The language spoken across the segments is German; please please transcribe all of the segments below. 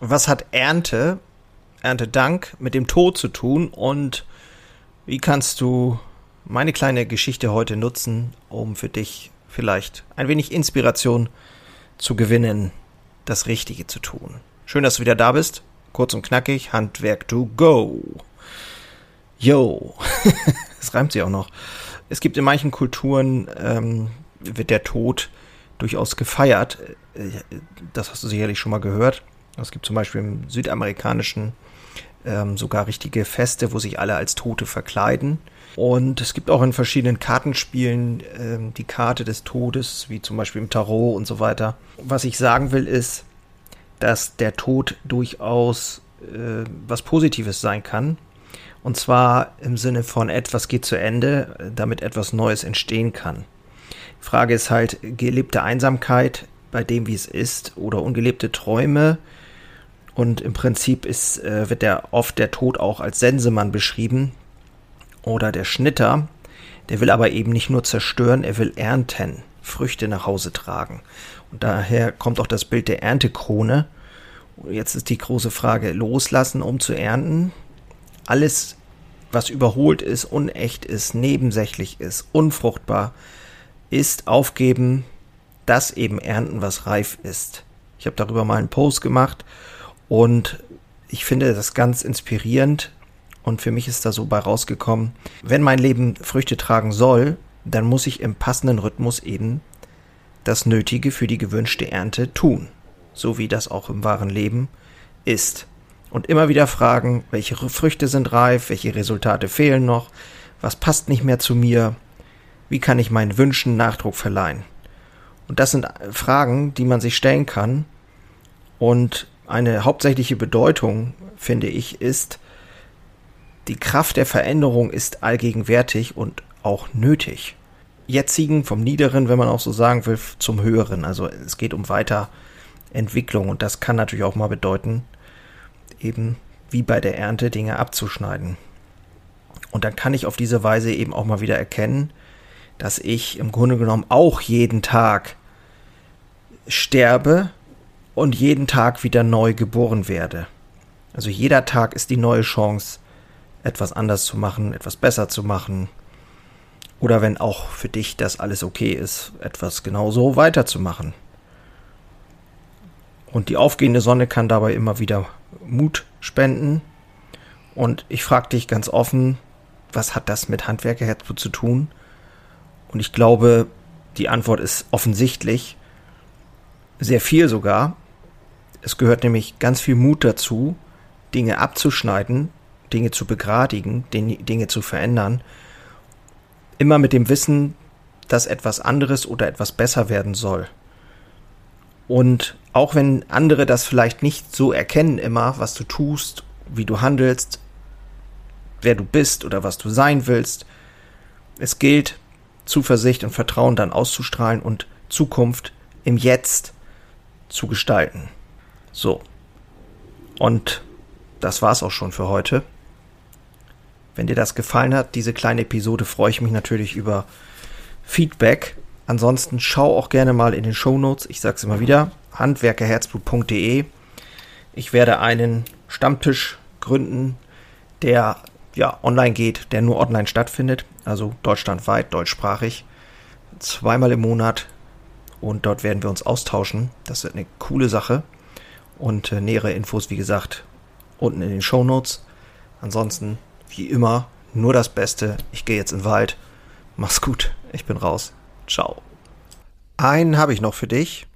Was hat Ernte, Erntedank mit dem Tod zu tun und wie kannst du meine kleine Geschichte heute nutzen, um für dich vielleicht ein wenig Inspiration zu gewinnen, das Richtige zu tun? Schön, dass du wieder da bist. Kurz und knackig, Handwerk to go. Yo. das reimt sich auch noch. Es gibt in manchen Kulturen, ähm, wird der Tod durchaus gefeiert. Äh, das hast du sicherlich schon mal gehört. Es gibt zum Beispiel im südamerikanischen ähm, sogar richtige Feste, wo sich alle als Tote verkleiden. Und es gibt auch in verschiedenen Kartenspielen ähm, die Karte des Todes, wie zum Beispiel im Tarot und so weiter. Was ich sagen will, ist, dass der Tod durchaus äh, was Positives sein kann. Und zwar im Sinne von etwas geht zu Ende, damit etwas Neues entstehen kann. Die Frage ist halt, gelebte Einsamkeit bei dem, wie es ist, oder ungelebte Träume. Und im Prinzip ist, äh, wird der oft der Tod auch als Sensemann beschrieben. Oder der Schnitter. Der will aber eben nicht nur zerstören, er will ernten, Früchte nach Hause tragen. Und daher kommt auch das Bild der Erntekrone. Jetzt ist die große Frage, loslassen, um zu ernten. Alles, was überholt ist, unecht ist, nebensächlich ist, unfruchtbar, ist aufgeben, das eben ernten, was reif ist. Ich habe darüber mal einen Post gemacht und ich finde das ganz inspirierend und für mich ist da so bei rausgekommen, wenn mein Leben Früchte tragen soll, dann muss ich im passenden Rhythmus eben das Nötige für die gewünschte Ernte tun, so wie das auch im wahren Leben ist. Und immer wieder fragen, welche Früchte sind reif, welche Resultate fehlen noch, was passt nicht mehr zu mir, wie kann ich meinen Wünschen Nachdruck verleihen. Und das sind Fragen, die man sich stellen kann. Und eine hauptsächliche Bedeutung, finde ich, ist, die Kraft der Veränderung ist allgegenwärtig und auch nötig. Jetzigen vom Niederen, wenn man auch so sagen will, zum Höheren. Also es geht um Weiterentwicklung und das kann natürlich auch mal bedeuten, eben wie bei der Ernte Dinge abzuschneiden. Und dann kann ich auf diese Weise eben auch mal wieder erkennen, dass ich im Grunde genommen auch jeden Tag sterbe und jeden Tag wieder neu geboren werde. Also jeder Tag ist die neue Chance, etwas anders zu machen, etwas besser zu machen. Oder wenn auch für dich das alles okay ist, etwas genauso weiterzumachen. Und die aufgehende Sonne kann dabei immer wieder Mut spenden. Und ich frage dich ganz offen, was hat das mit Handwerkerherzblut zu tun? Und ich glaube, die Antwort ist offensichtlich, sehr viel sogar. Es gehört nämlich ganz viel Mut dazu, Dinge abzuschneiden, Dinge zu begradigen, Dinge zu verändern. Immer mit dem Wissen, dass etwas anderes oder etwas besser werden soll. Und auch wenn andere das vielleicht nicht so erkennen immer, was du tust, wie du handelst, wer du bist oder was du sein willst, es gilt, Zuversicht und Vertrauen dann auszustrahlen und Zukunft im Jetzt zu gestalten. So. Und das war's auch schon für heute. Wenn dir das gefallen hat, diese kleine Episode, freue ich mich natürlich über Feedback. Ansonsten schau auch gerne mal in den Show Notes. Ich sag's immer wieder: handwerkerherzblut.de. Ich werde einen Stammtisch gründen, der ja online geht, der nur online stattfindet, also deutschlandweit, deutschsprachig, zweimal im Monat und dort werden wir uns austauschen. Das wird eine coole Sache und äh, nähere Infos, wie gesagt, unten in den Show Notes. Ansonsten, wie immer, nur das Beste. Ich gehe jetzt in den Wald. Mach's gut. Ich bin raus. Ciao. Einen habe ich noch für dich.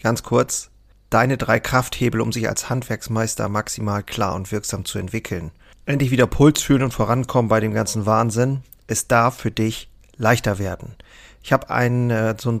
Ganz kurz. Deine drei Krafthebel, um sich als Handwerksmeister maximal klar und wirksam zu entwickeln. Endlich wieder Puls fühlen und vorankommen bei dem ganzen Wahnsinn. Es darf für dich leichter werden. Ich habe ein äh, so ein